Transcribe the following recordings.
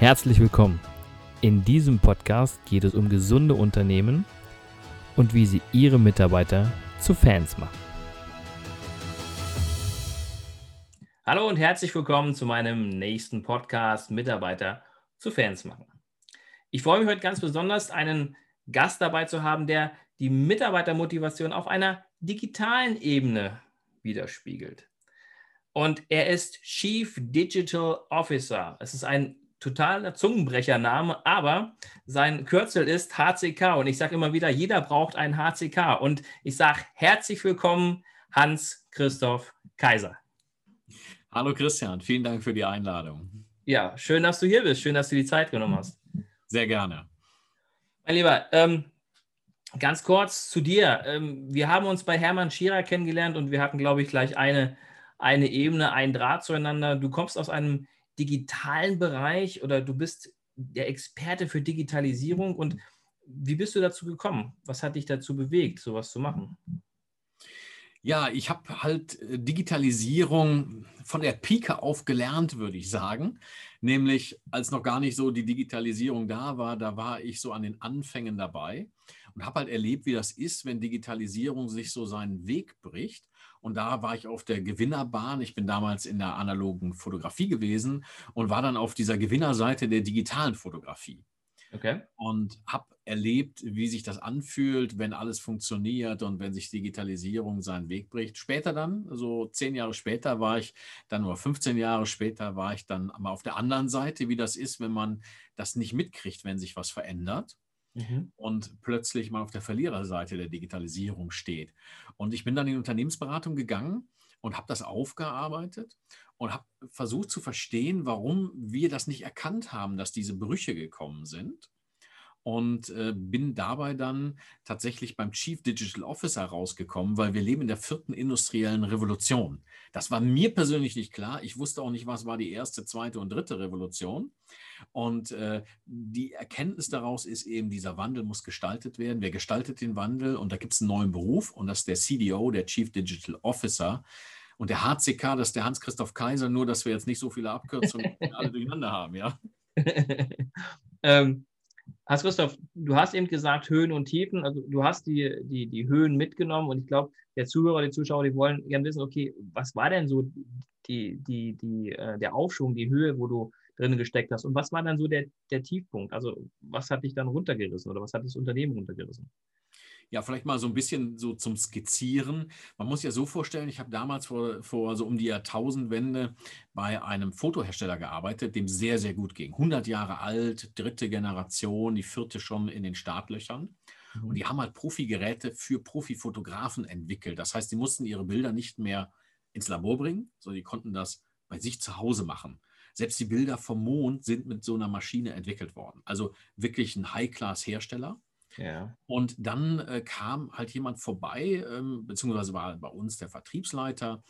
Herzlich willkommen. In diesem Podcast geht es um gesunde Unternehmen und wie sie ihre Mitarbeiter zu Fans machen. Hallo und herzlich willkommen zu meinem nächsten Podcast Mitarbeiter zu Fans machen. Ich freue mich heute ganz besonders, einen Gast dabei zu haben, der die Mitarbeitermotivation auf einer digitalen Ebene widerspiegelt. Und er ist Chief Digital Officer. Es ist ein totaler Zungenbrechername, aber sein Kürzel ist HCK und ich sage immer wieder, jeder braucht einen HCK und ich sage herzlich willkommen, Hans-Christoph Kaiser. Hallo Christian, vielen Dank für die Einladung. Ja, schön, dass du hier bist, schön, dass du die Zeit genommen hast. Sehr gerne. Mein Lieber, ähm, ganz kurz zu dir. Ähm, wir haben uns bei Hermann Schierer kennengelernt und wir hatten, glaube ich, gleich eine, eine Ebene, ein Draht zueinander. Du kommst aus einem digitalen Bereich oder du bist der Experte für Digitalisierung und wie bist du dazu gekommen? Was hat dich dazu bewegt, sowas zu machen? Ja, ich habe halt äh, Digitalisierung von der Pike auf gelernt, würde ich sagen. Nämlich, als noch gar nicht so die Digitalisierung da war, da war ich so an den Anfängen dabei und habe halt erlebt, wie das ist, wenn Digitalisierung sich so seinen Weg bricht. Und da war ich auf der Gewinnerbahn. Ich bin damals in der analogen Fotografie gewesen und war dann auf dieser Gewinnerseite der digitalen Fotografie. Okay. Und habe erlebt, wie sich das anfühlt, wenn alles funktioniert und wenn sich Digitalisierung seinen Weg bricht. Später dann, so zehn Jahre später war ich dann, oder 15 Jahre später war ich dann mal auf der anderen Seite, wie das ist, wenn man das nicht mitkriegt, wenn sich was verändert mhm. und plötzlich mal auf der Verliererseite der Digitalisierung steht. Und ich bin dann in die Unternehmensberatung gegangen und habe das aufgearbeitet und habe versucht zu verstehen, warum wir das nicht erkannt haben, dass diese Brüche gekommen sind und äh, bin dabei dann tatsächlich beim Chief Digital Officer rausgekommen, weil wir leben in der vierten industriellen Revolution. Das war mir persönlich nicht klar. Ich wusste auch nicht, was war die erste, zweite und dritte Revolution. Und äh, die Erkenntnis daraus ist eben, dieser Wandel muss gestaltet werden. Wer gestaltet den Wandel? Und da gibt es einen neuen Beruf und das ist der CDO, der Chief Digital Officer. Und der HCK, das ist der Hans-Christoph Kaiser, nur dass wir jetzt nicht so viele Abkürzungen alle durcheinander haben, ja. ähm, Hans Christoph, du hast eben gesagt Höhen und Tiefen, also du hast die, die, die Höhen mitgenommen und ich glaube, der Zuhörer, die Zuschauer, die wollen gerne wissen, okay, was war denn so die, die, die, äh, der Aufschwung, die Höhe, wo du drin gesteckt hast und was war dann so der, der Tiefpunkt? Also was hat dich dann runtergerissen oder was hat das Unternehmen runtergerissen? Ja, vielleicht mal so ein bisschen so zum Skizzieren. Man muss ja so vorstellen, ich habe damals vor, vor so um die Jahrtausendwende bei einem Fotohersteller gearbeitet, dem sehr, sehr gut ging. 100 Jahre alt, dritte Generation, die vierte schon in den Startlöchern. Mhm. Und die haben halt Profigeräte für Profifotografen entwickelt. Das heißt, die mussten ihre Bilder nicht mehr ins Labor bringen, sondern die konnten das bei sich zu Hause machen. Selbst die Bilder vom Mond sind mit so einer Maschine entwickelt worden. Also wirklich ein High-Class-Hersteller. Ja. Und dann äh, kam halt jemand vorbei, ähm, beziehungsweise war bei uns der Vertriebsleiter,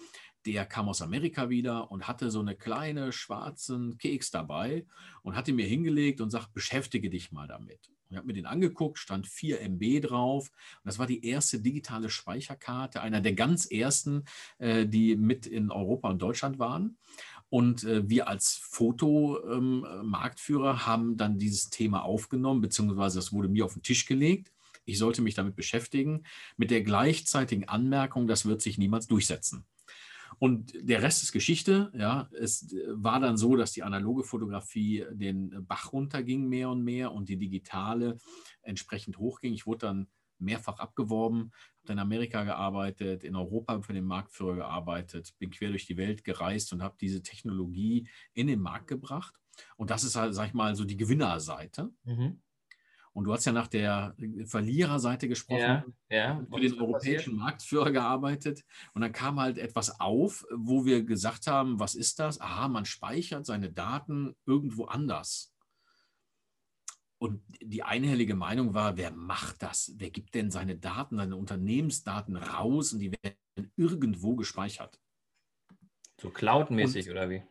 der kam aus Amerika wieder und hatte so eine kleine schwarzen Keks dabei und hat ihn mir hingelegt und sagt, beschäftige dich mal damit. ich habe mir den angeguckt, stand 4 MB drauf. Und das war die erste digitale Speicherkarte, einer der ganz ersten, äh, die mit in Europa und Deutschland waren. Und äh, wir als Fotomarktführer ähm, haben dann dieses Thema aufgenommen, beziehungsweise das wurde mir auf den Tisch gelegt. Ich sollte mich damit beschäftigen, mit der gleichzeitigen Anmerkung, das wird sich niemals durchsetzen. Und der Rest ist Geschichte. Ja, es äh, war dann so, dass die analoge Fotografie den Bach runterging mehr und mehr und die digitale entsprechend hochging. Ich wurde dann mehrfach abgeworben, habe in Amerika gearbeitet, in Europa für den Marktführer gearbeitet, bin quer durch die Welt gereist und habe diese Technologie in den Markt gebracht. Und das ist halt, sag ich mal, so die Gewinnerseite. Mhm. Und du hast ja nach der Verliererseite gesprochen, ja, ja. für den europäischen passiert? Marktführer gearbeitet. Und dann kam halt etwas auf, wo wir gesagt haben, was ist das? Aha, man speichert seine Daten irgendwo anders. Und die einhellige Meinung war, wer macht das? Wer gibt denn seine Daten, seine Unternehmensdaten raus und die werden irgendwo gespeichert? So cloudmäßig oder wie?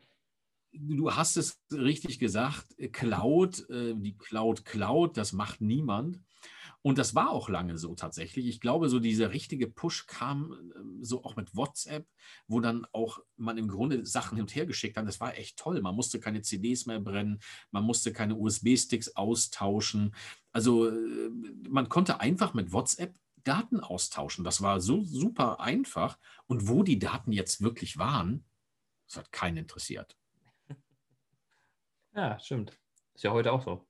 Du hast es richtig gesagt, Cloud, äh, die Cloud Cloud, das macht niemand. Und das war auch lange so tatsächlich. Ich glaube, so dieser richtige Push kam äh, so auch mit WhatsApp, wo dann auch man im Grunde Sachen hin und her geschickt hat. Das war echt toll. Man musste keine CDs mehr brennen, man musste keine USB-Sticks austauschen. Also äh, man konnte einfach mit WhatsApp Daten austauschen. Das war so super einfach. Und wo die Daten jetzt wirklich waren, das hat keinen interessiert. Ja, stimmt. Ist ja heute auch so.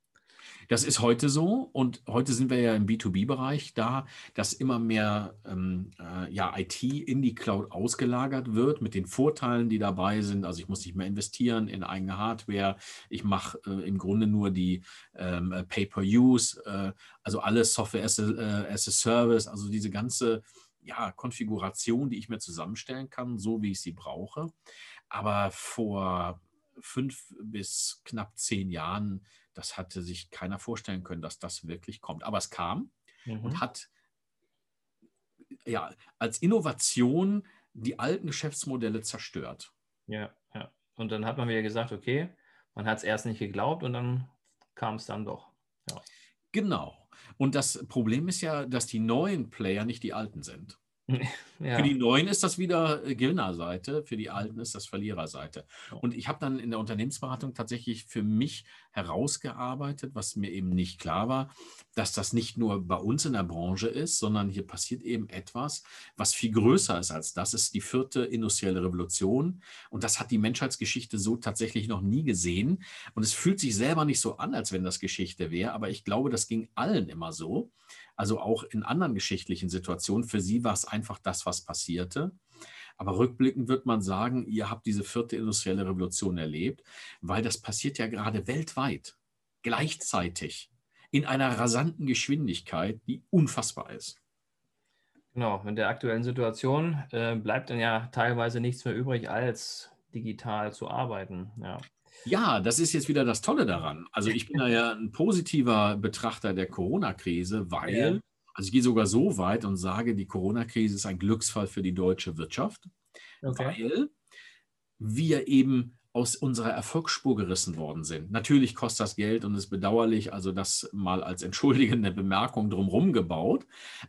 Das ist heute so und heute sind wir ja im B2B-Bereich da, dass immer mehr ähm, äh, ja, IT in die Cloud ausgelagert wird mit den Vorteilen, die dabei sind. Also ich muss nicht mehr investieren in eigene Hardware. Ich mache äh, im Grunde nur die ähm, Pay-per-Use, äh, also alles Software as a, äh, as a Service, also diese ganze ja, Konfiguration, die ich mir zusammenstellen kann, so wie ich sie brauche. Aber vor fünf bis knapp zehn Jahren, das hatte sich keiner vorstellen können, dass das wirklich kommt. Aber es kam mhm. und hat ja als Innovation die alten Geschäftsmodelle zerstört. Ja, ja. Und dann hat man wieder gesagt, okay, man hat es erst nicht geglaubt und dann kam es dann doch. Ja. Genau. Und das Problem ist ja, dass die neuen Player nicht die alten sind. Ja. Für die Neuen ist das wieder äh, Gewinnerseite, für die Alten ist das Verliererseite. Und ich habe dann in der Unternehmensberatung tatsächlich für mich herausgearbeitet, was mir eben nicht klar war, dass das nicht nur bei uns in der Branche ist, sondern hier passiert eben etwas, was viel größer ist als das. ist die vierte industrielle Revolution. Und das hat die Menschheitsgeschichte so tatsächlich noch nie gesehen. Und es fühlt sich selber nicht so an, als wenn das Geschichte wäre. Aber ich glaube, das ging allen immer so also auch in anderen geschichtlichen Situationen. Für sie war es einfach das, was passierte. Aber rückblickend wird man sagen, ihr habt diese vierte industrielle Revolution erlebt, weil das passiert ja gerade weltweit, gleichzeitig, in einer rasanten Geschwindigkeit, die unfassbar ist. Genau, in der aktuellen Situation äh, bleibt dann ja teilweise nichts mehr übrig, als digital zu arbeiten. Ja. Ja, das ist jetzt wieder das Tolle daran. Also ich bin da ja ein positiver Betrachter der Corona-Krise, weil, ja. also ich gehe sogar so weit und sage, die Corona-Krise ist ein Glücksfall für die deutsche Wirtschaft, okay. weil wir eben aus unserer Erfolgsspur gerissen worden sind. Natürlich kostet das Geld und ist bedauerlich, also das mal als entschuldigende Bemerkung drumherum gebaut.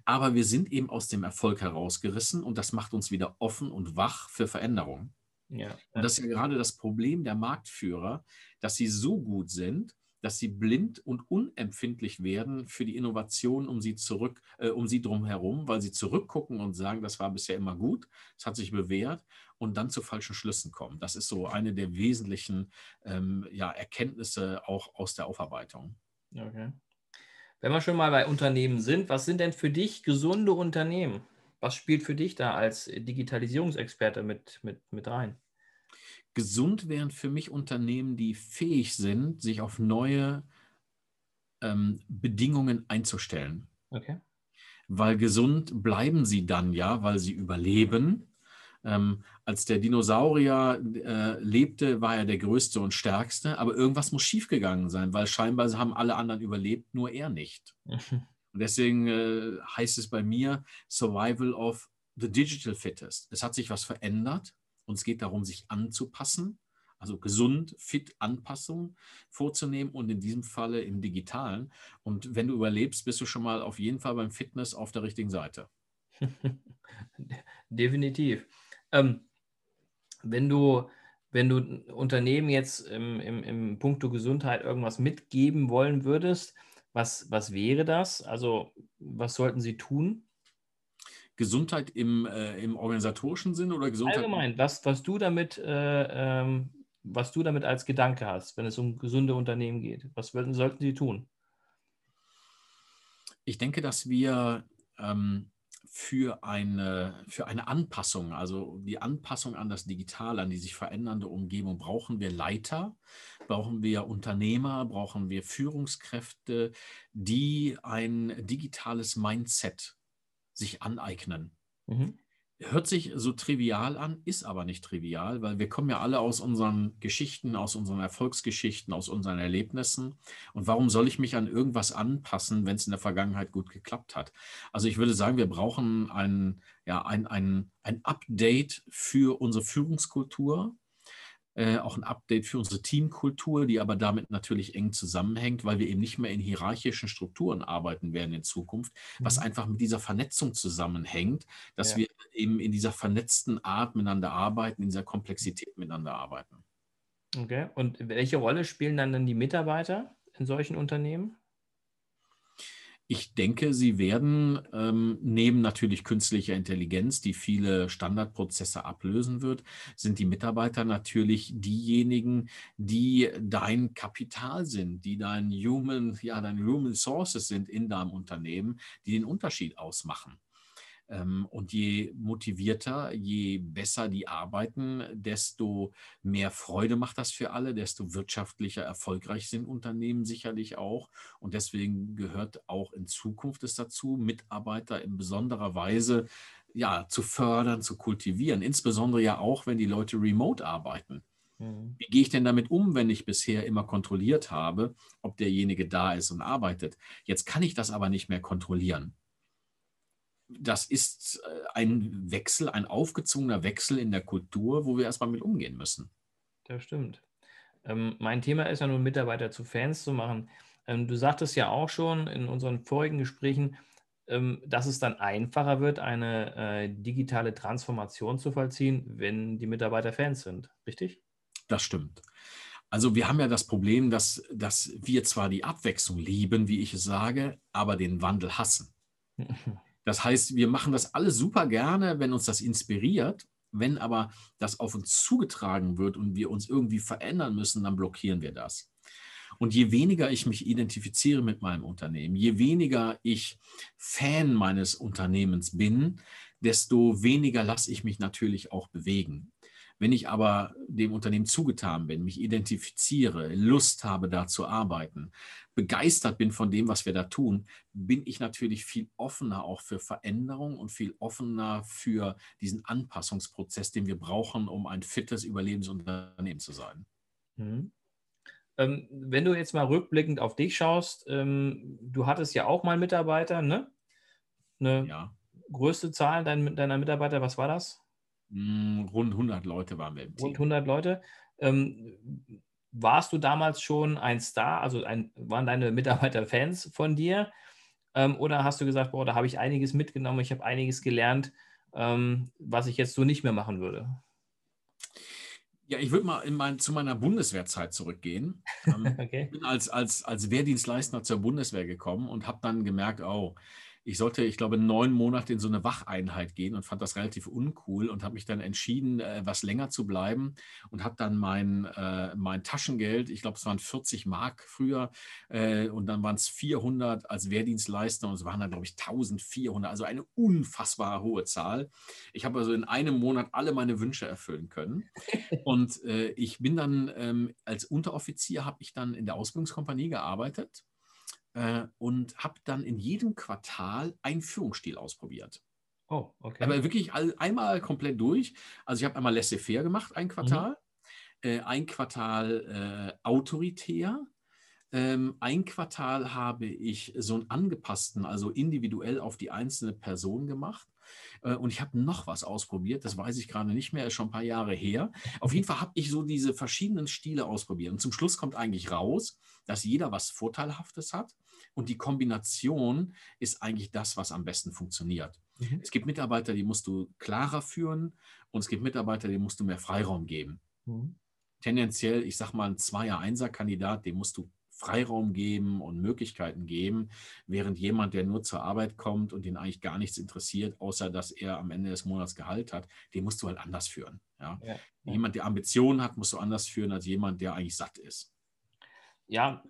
Aber wir sind eben aus dem Erfolg herausgerissen und das macht uns wieder offen und wach für Veränderungen. Ja. Und das ist ja gerade das Problem der Marktführer, dass sie so gut sind, dass sie blind und unempfindlich werden für die Innovation um sie zurück, äh, um sie drumherum, weil sie zurückgucken und sagen, das war bisher immer gut, es hat sich bewährt und dann zu falschen Schlüssen kommen. Das ist so eine der wesentlichen ähm, ja, Erkenntnisse auch aus der Aufarbeitung. Okay. Wenn wir schon mal bei Unternehmen sind, was sind denn für dich gesunde Unternehmen? Was spielt für dich da als Digitalisierungsexperte mit, mit, mit rein? Gesund wären für mich Unternehmen, die fähig sind, sich auf neue ähm, Bedingungen einzustellen. Okay. Weil gesund bleiben sie dann ja, weil sie überleben. Ähm, als der Dinosaurier äh, lebte, war er der größte und stärkste, aber irgendwas muss schiefgegangen sein, weil scheinbar haben alle anderen überlebt, nur er nicht. Und deswegen äh, heißt es bei mir Survival of the Digital Fittest. Es hat sich was verändert und es geht darum, sich anzupassen, also gesund, fit Anpassungen vorzunehmen und in diesem Falle im digitalen. Und wenn du überlebst, bist du schon mal auf jeden Fall beim Fitness auf der richtigen Seite. Definitiv. Ähm, wenn du wenn du Unternehmen jetzt im, im, im Punkto Gesundheit irgendwas mitgeben wollen würdest, was, was wäre das? Also, was sollten Sie tun? Gesundheit im, äh, im organisatorischen Sinn oder Gesundheit? Allgemein, was, was, du damit, äh, ähm, was du damit als Gedanke hast, wenn es um gesunde Unternehmen geht. Was sollten, sollten Sie tun? Ich denke, dass wir ähm, für eine, für eine Anpassung, also die Anpassung an das Digitale, an die sich verändernde Umgebung, brauchen wir Leiter, brauchen wir Unternehmer, brauchen wir Führungskräfte, die ein digitales Mindset sich aneignen. Mhm. Hört sich so trivial an, ist aber nicht trivial, weil wir kommen ja alle aus unseren Geschichten, aus unseren Erfolgsgeschichten, aus unseren Erlebnissen. Und warum soll ich mich an irgendwas anpassen, wenn es in der Vergangenheit gut geklappt hat? Also ich würde sagen, wir brauchen ein, ja, ein, ein, ein Update für unsere Führungskultur. Äh, auch ein Update für unsere Teamkultur, die aber damit natürlich eng zusammenhängt, weil wir eben nicht mehr in hierarchischen Strukturen arbeiten werden in Zukunft, was Mhm. einfach mit dieser Vernetzung zusammenhängt, dass Ja. wir eben in dieser vernetzten Art miteinander arbeiten, in dieser Komplexität miteinander arbeiten. Okay. Und welche Rolle spielen dann, dann die Mitarbeiter in solchen Unternehmen? Ich denke, sie werden ähm, neben natürlich künstlicher Intelligenz, die viele Standardprozesse ablösen wird, sind die Mitarbeiter natürlich diejenigen, die dein Kapital sind, die dein Human, ja, deine Human Sources sind in deinem Unternehmen, die den Unterschied ausmachen. Ähm, Und je motivierter, je besser die arbeiten, desto mehr Freude macht das für alle, desto wirtschaftlicher erfolgreich sind Unternehmen sicherlich auch. Und deswegen gehört auch in Zukunft es dazu, Mitarbeiter in besonderer Weise ja, zu fördern, zu kultivieren. Insbesondere ja auch, wenn die Leute remote arbeiten. Mhm. Wie gehe ich denn damit um, wenn ich bisher immer kontrolliert habe, ob derjenige da ist und arbeitet? Jetzt kann ich das aber nicht mehr kontrollieren das ist äh, ein Wechsel, ein aufgezwungener Wechsel in der Kultur, wo wir erstmal mit umgehen müssen. Das stimmt. Ähm, mein Thema ist ja nun, Mitarbeiter zu Fans zu machen. Ähm, du sagtest ja auch schon in unseren vorigen Gesprächen, ähm, dass es dann einfacher wird, eine äh, digitale Transformation zu vollziehen, wenn die Mitarbeiter Fans sind. Richtig? Das stimmt. Also wir haben ja das Problem, dass, dass wir zwar die Abwechslung lieben, wie ich es sage, aber den Wandel hassen. Das heißt, wir machen das alles super gerne, wenn uns das inspiriert. Wenn aber das auf uns zugetragen wird und wir uns irgendwie verändern müssen, dann blockieren wir das. Und je weniger ich mich identifiziere mit meinem Unternehmen, je weniger ich Fan meines Unternehmens bin, desto weniger lasse ich mich natürlich auch bewegen. Wenn ich aber dem Unternehmen zugetan bin, mich identifiziere, Lust habe, da zu arbeiten, begeistert bin von dem, was wir da tun, bin ich natürlich viel offener auch für Veränderung und viel offener für diesen Anpassungsprozess, den wir brauchen, um ein fittes Überlebensunternehmen zu sein. Mhm. Ähm, wenn du jetzt mal rückblickend auf dich schaust, ähm, du hattest ja auch mal Mitarbeiter, ne? Eine Ja. größte Zahl dein, deiner Mitarbeiter, was war das? Mm, Rund 100 Leute waren wir im Rund Team. 100 Leute. Ähm, warst du damals schon ein Star? Also ein, waren deine Mitarbeiter Fans von dir? Ähm, oder hast du gesagt, boah, da habe ich einiges mitgenommen, ich habe einiges gelernt, ähm, was ich jetzt so nicht mehr machen würde? Ja, ich würde mal in mein, zu meiner Bundeswehrzeit zurückgehen. Ähm, Okay. Ich bin als, als, als Wehrdienstleister zur Bundeswehr gekommen und habe dann gemerkt, oh, ich sollte, ich glaube, neun Monate in so eine Wacheinheit gehen und fand das relativ uncool und habe mich dann entschieden, äh, was länger zu bleiben und habe dann mein, äh, mein Taschengeld, ich glaube, es waren 40 Mark früher äh, und dann waren es 400 als Wehrdienstleister und es waren dann, glaube ich, 1400, also eine unfassbar hohe Zahl. Ich habe also in einem Monat alle meine Wünsche erfüllen können. Und äh, ich bin dann ähm, als Unteroffizier, habe ich dann in der Ausbildungskompanie gearbeitet äh, und habe dann in jedem Quartal einen Führungsstil ausprobiert. Oh, okay. Aber wirklich all, einmal komplett durch. Also ich habe einmal laissez-faire gemacht, ein Quartal. Äh, ein Quartal äh, autoritär. Ähm, ein Quartal habe ich so einen angepassten, also individuell auf die einzelne Person gemacht. Äh, und ich habe noch was ausprobiert, das weiß ich gerade nicht mehr, ist schon ein paar Jahre her. Auf jeden Fall habe ich so diese verschiedenen Stile ausprobiert. Und zum Schluss kommt eigentlich raus, dass jeder was Vorteilhaftes hat. Und die Kombination ist eigentlich das, was am besten funktioniert. Mhm. Es gibt Mitarbeiter, die musst du klarer führen und es gibt Mitarbeiter, denen musst du mehr Freiraum geben. Mhm. Tendenziell, ich sag mal, ein Zweier-Einser-Kandidat, dem musst du Freiraum geben und Möglichkeiten geben, während jemand, der nur zur Arbeit kommt und den eigentlich gar nichts interessiert, außer dass er am Ende des Monats Gehalt hat, den musst du halt anders führen. Ja? Ja. Jemand, der Ambitionen hat, musst du anders führen als jemand, der eigentlich satt ist. Ja,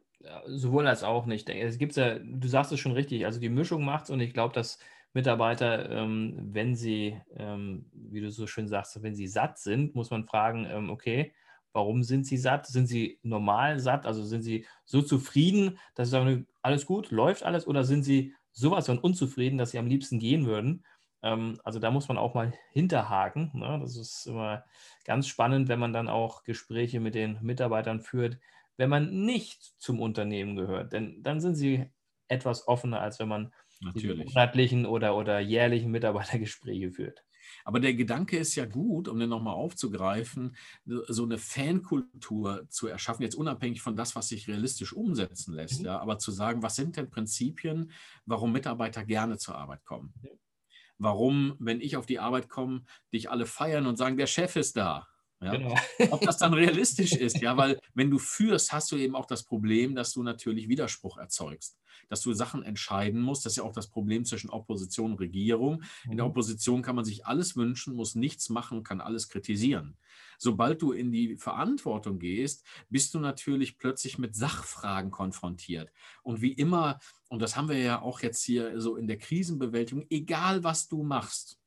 sowohl als auch nicht. Es gibt ja, du sagst es schon richtig, also die Mischung macht es und ich glaube, dass Mitarbeiter, ähm, wenn sie, ähm, wie du so schön sagst, wenn sie satt sind, muss man fragen, ähm, okay, warum sind sie satt? Sind sie normal satt? Also sind sie so zufrieden, dass sie sagen, alles gut, läuft alles? Oder sind sie sowas von unzufrieden, dass sie am liebsten gehen würden? Ähm, also da muss man auch mal hinterhaken. Ne? Das ist immer ganz spannend, wenn man dann auch Gespräche mit den Mitarbeitern führt, wenn man nicht zum Unternehmen gehört. Denn dann sind sie etwas offener, als wenn man die Natürlich. monatlichen oder, oder jährlichen Mitarbeitergespräche führt. Aber der Gedanke ist ja gut, um den nochmal aufzugreifen, so eine Fankultur zu erschaffen, jetzt unabhängig von das, was sich realistisch umsetzen lässt, mhm. ja, aber zu sagen, was sind denn Prinzipien, warum Mitarbeiter gerne zur Arbeit kommen? Warum, wenn ich auf die Arbeit komme, dich alle feiern und sagen, der Chef ist da? Ja? Genau. Ob das dann realistisch ist, ja, weil wenn du führst, hast du eben auch das Problem, dass du natürlich Widerspruch erzeugst, dass du Sachen entscheiden musst. Das ist ja auch das Problem zwischen Opposition und Regierung. In der mhm. Opposition kann man sich alles wünschen, muss nichts machen, kann alles kritisieren. Sobald du in die Verantwortung gehst, bist du natürlich plötzlich mit Sachfragen konfrontiert. Und wie immer, und das haben wir ja auch jetzt hier so in der Krisenbewältigung, egal was du machst,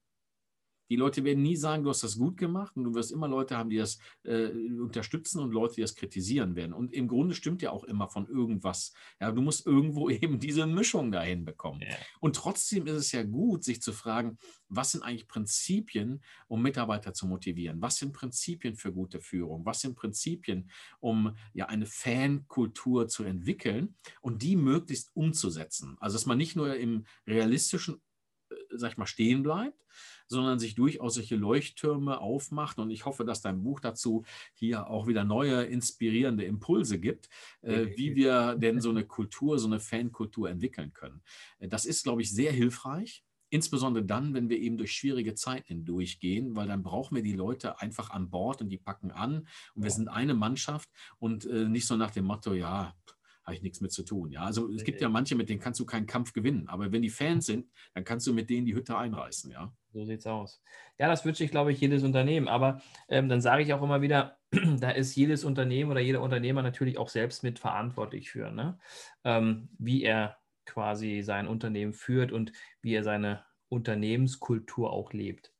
die Leute werden nie sagen, du hast das gut gemacht und du wirst immer Leute haben, die das äh, unterstützen und Leute, die das kritisieren werden. Und im Grunde stimmt ja auch immer von irgendwas. Ja, du musst irgendwo eben diese Mischung dahin bekommen. Ja. Und trotzdem ist es ja gut, sich zu fragen, was sind eigentlich Prinzipien, um Mitarbeiter zu motivieren? Was sind Prinzipien für gute Führung? Was sind Prinzipien, um ja eine Fankultur zu entwickeln und die möglichst umzusetzen? Also dass man nicht nur im realistischen, äh, sag ich mal, stehen bleibt, sondern sich durchaus solche Leuchttürme aufmacht. Und ich hoffe, dass dein Buch dazu hier auch wieder neue, inspirierende Impulse gibt, äh, wie wir denn so eine Kultur, so eine Fankultur entwickeln können. Äh, das ist, glaube ich, sehr hilfreich. Insbesondere dann, wenn wir eben durch schwierige Zeiten hindurchgehen, weil dann brauchen wir die Leute einfach an Bord und die packen an. Und wir sind eine Mannschaft und äh, nicht so nach dem Motto, ja, habe ich nichts mit zu tun. Ja, also es gibt ja manche, mit denen kannst du keinen Kampf gewinnen. Aber wenn die Fans sind, dann kannst du mit denen die Hütte einreißen. Ja, so sieht es aus. Ja, das wünsche ich, glaube ich, jedes Unternehmen. Aber ähm, dann sage ich auch immer wieder, da ist jedes Unternehmen oder jeder Unternehmer natürlich auch selbst mit verantwortlich für, ne? ähm, wie er quasi sein Unternehmen führt und wie er seine Unternehmenskultur auch lebt.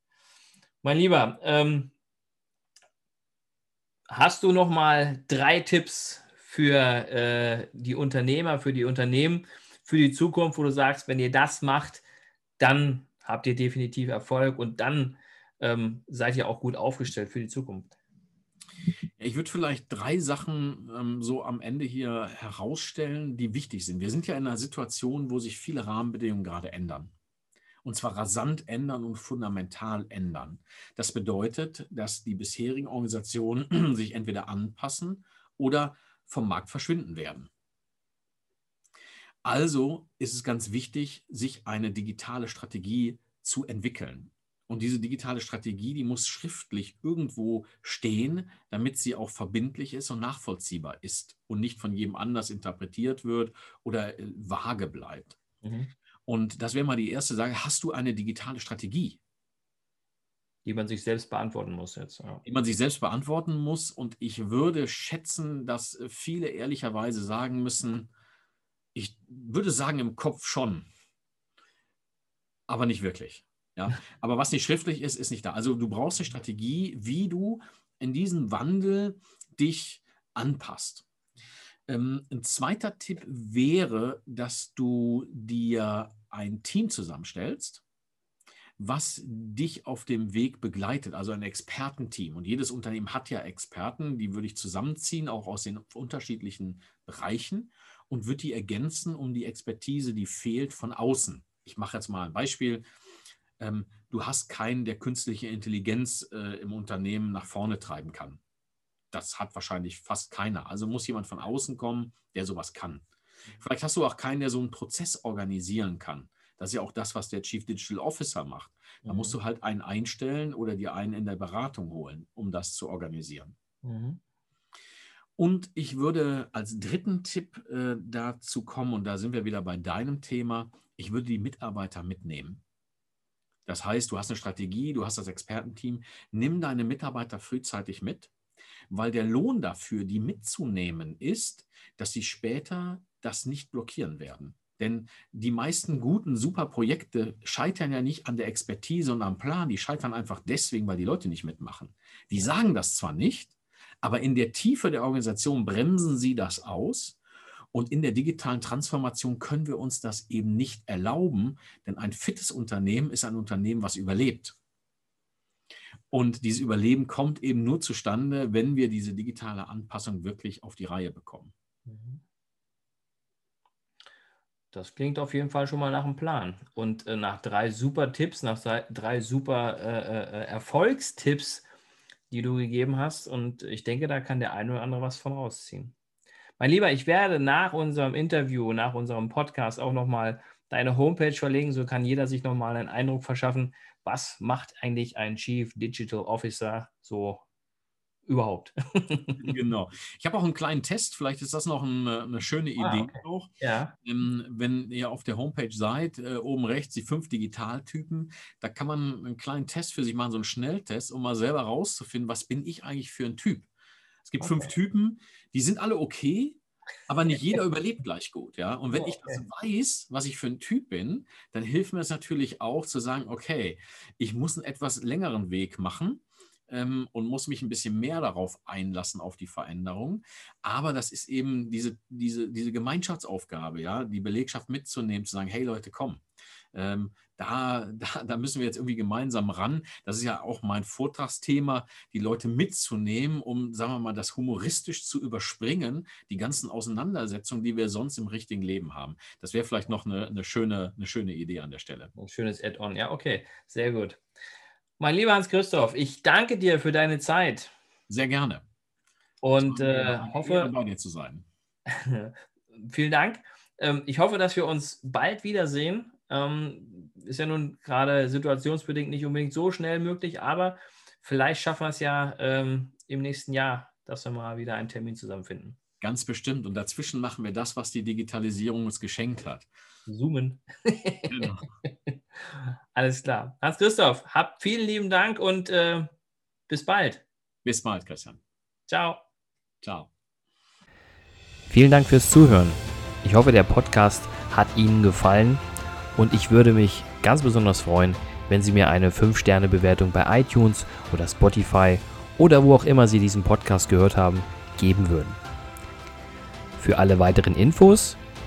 Mein Lieber, ähm, hast du noch mal drei Tipps für äh, die Unternehmer, für die Unternehmen, für die Zukunft, wo du sagst, wenn ihr das macht, dann habt ihr definitiv Erfolg und dann ähm, seid ihr auch gut aufgestellt für die Zukunft. Ich würde vielleicht drei Sachen ähm, so am Ende hier herausstellen, die wichtig sind. Wir sind ja in einer Situation, wo sich viele Rahmenbedingungen gerade ändern. Und zwar rasant ändern und fundamental ändern. Das bedeutet, dass die bisherigen Organisationen sich entweder anpassen oder vom Markt verschwinden werden. Also ist es ganz wichtig, sich eine digitale Strategie zu entwickeln. Und diese digitale Strategie, die muss schriftlich irgendwo stehen, damit sie auch verbindlich ist und nachvollziehbar ist und nicht von jedem anders interpretiert wird oder äh, vage bleibt. Mhm. Und das wäre mal die erste Sache. Hast du eine digitale Strategie? Die man sich selbst beantworten muss jetzt. Ja. Die man sich selbst beantworten muss. Und ich würde schätzen, dass viele ehrlicherweise sagen müssen, ich würde sagen im Kopf schon, aber nicht wirklich. Ja? Aber was nicht schriftlich ist, ist nicht da. Also du brauchst eine Strategie, wie du in diesem Wandel dich anpasst. Ähm, ein zweiter Tipp wäre, dass du dir ein Team zusammenstellst, was dich auf dem Weg begleitet, also ein Expertenteam. Und jedes Unternehmen hat ja Experten, die würde ich zusammenziehen, auch aus den unterschiedlichen Bereichen und würde die ergänzen um die Expertise, die fehlt von außen. Ich mache jetzt mal ein Beispiel. Ähm, du hast keinen, der künstliche Intelligenz äh, im Unternehmen nach vorne treiben kann. Das hat wahrscheinlich fast keiner. Also muss jemand von außen kommen, der sowas kann. Vielleicht hast du auch keinen, der so einen Prozess organisieren kann. Das ist ja auch das, was der Chief Digital Officer macht. Da mhm. musst du halt einen einstellen oder dir einen in der Beratung holen, um das zu organisieren. Mhm. Und ich würde als dritten Tipp äh, dazu kommen, und da sind wir wieder bei deinem Thema, ich würde die Mitarbeiter mitnehmen. Das heißt, du hast eine Strategie, du hast das Expertenteam, nimm deine Mitarbeiter frühzeitig mit, weil der Lohn dafür, die mitzunehmen, ist, dass sie später das nicht blockieren werden. Denn die meisten guten, super Projekte scheitern ja nicht an der Expertise und am Plan, die scheitern einfach deswegen, weil die Leute nicht mitmachen. Die sagen das zwar nicht, aber in der Tiefe der Organisation bremsen sie das aus. Und in der digitalen Transformation können wir uns das eben nicht erlauben, denn ein fittes Unternehmen ist ein Unternehmen, was überlebt. Und dieses Überleben kommt eben nur zustande, wenn wir diese digitale Anpassung wirklich auf die Reihe bekommen. Mhm. Das klingt auf jeden Fall schon mal nach einem Plan. Und äh, nach drei super Tipps, nach drei, super äh, äh, äh, Erfolgstipps, die du gegeben hast. Und ich denke, da kann der eine oder andere was von rausziehen. Mein Lieber, ich werde nach unserem Interview, nach unserem Podcast auch nochmal deine Homepage verlegen. So kann jeder sich nochmal einen Eindruck verschaffen, was macht eigentlich ein Chief Digital Officer so überhaupt. genau. Ich habe auch einen kleinen Test, vielleicht ist das noch eine, eine schöne ah, Idee. Ah, okay. ja. Ähm, wenn ihr auf der Homepage seid, äh, oben rechts die fünf Digitaltypen, da kann man einen kleinen Test für sich machen, so einen Schnelltest, um mal selber rauszufinden, was bin ich eigentlich für ein Typ. Es gibt okay. fünf Typen, die sind alle okay, aber nicht jeder überlebt gleich gut, ja. Und wenn ich das weiß, was ich für ein Typ bin, dann hilft mir es natürlich auch zu sagen, okay, ich muss einen etwas längeren Weg machen ähm, und muss mich ein bisschen mehr darauf einlassen, auf die Veränderung. Aber das ist eben diese, diese, diese Gemeinschaftsaufgabe, ja, die Belegschaft mitzunehmen, zu sagen, hey Leute, komm, ähm, da, da, da, müssen wir jetzt irgendwie gemeinsam ran. Das ist ja auch mein Vortragsthema, die Leute mitzunehmen, um, sagen wir mal, das humoristisch zu überspringen, die ganzen Auseinandersetzungen, die wir sonst im richtigen Leben haben. Das wäre vielleicht noch eine, eine, schöne, eine schöne Idee an der Stelle. Ein schönes Add-on, ja, okay, sehr gut. Mein lieber Hans-Christoph, ich danke dir für deine Zeit. Sehr gerne. Und äh, hoffe. Bei dir zu sein. vielen Dank. Ähm, ich hoffe, dass wir uns bald wiedersehen. Ähm, ist ja nun gerade situationsbedingt nicht unbedingt so schnell möglich, aber vielleicht schaffen wir es ja ähm, im nächsten Jahr, dass wir mal wieder einen Termin zusammenfinden. Ganz bestimmt. Und dazwischen machen wir das, was die Digitalisierung uns geschenkt hat. Zoomen. genau. Alles klar. Hans-Christoph, habt vielen lieben Dank und äh, bis bald. Bis bald, Christian. Ciao. Ciao. Vielen Dank fürs Zuhören. Ich hoffe, der Podcast hat Ihnen gefallen und ich würde mich ganz besonders freuen, wenn Sie mir eine 5-Sterne-Bewertung bei iTunes oder Spotify oder wo auch immer Sie diesen Podcast gehört haben, geben würden. Für alle weiteren Infos